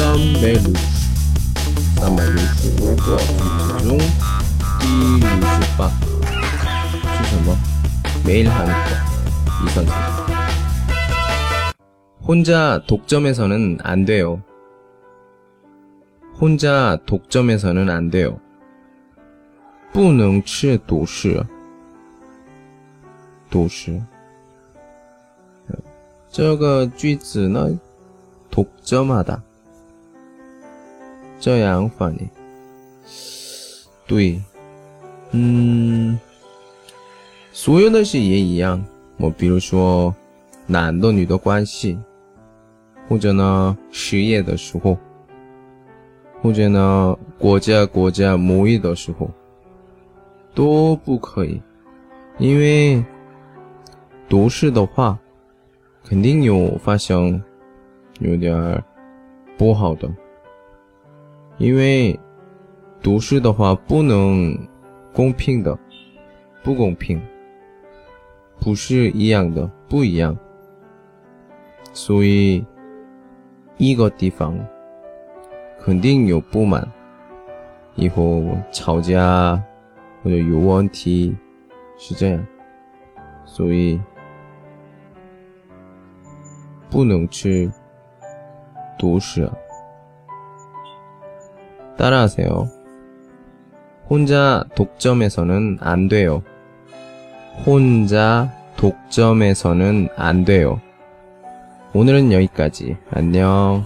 三百六十，三百六十五个句子中第六十八是什么？매일하는거이선생 혼자 독점해서는 안 돼요. 혼자 독점해서는 안 돼요. 不能吃独食，独食。这个句子呢，독점하다 这样反应。对，嗯，所有的事也一样。我比如说，男的女的关系，或者呢，失业的时候，或者呢，国家国家贸易的时候。都不可以，因为读诗的话，肯定有发生有点不好的。因为读诗的话不能公平的，不公平，不是一样的，不一样。所以一个地方肯定有不满，以后吵架。或者有问题，是这样，所以不能吃独食。 따라하세요 혼자 독점해서는 안 돼요 혼자 독점해서는 안 돼요 오늘은 여기까지 안녕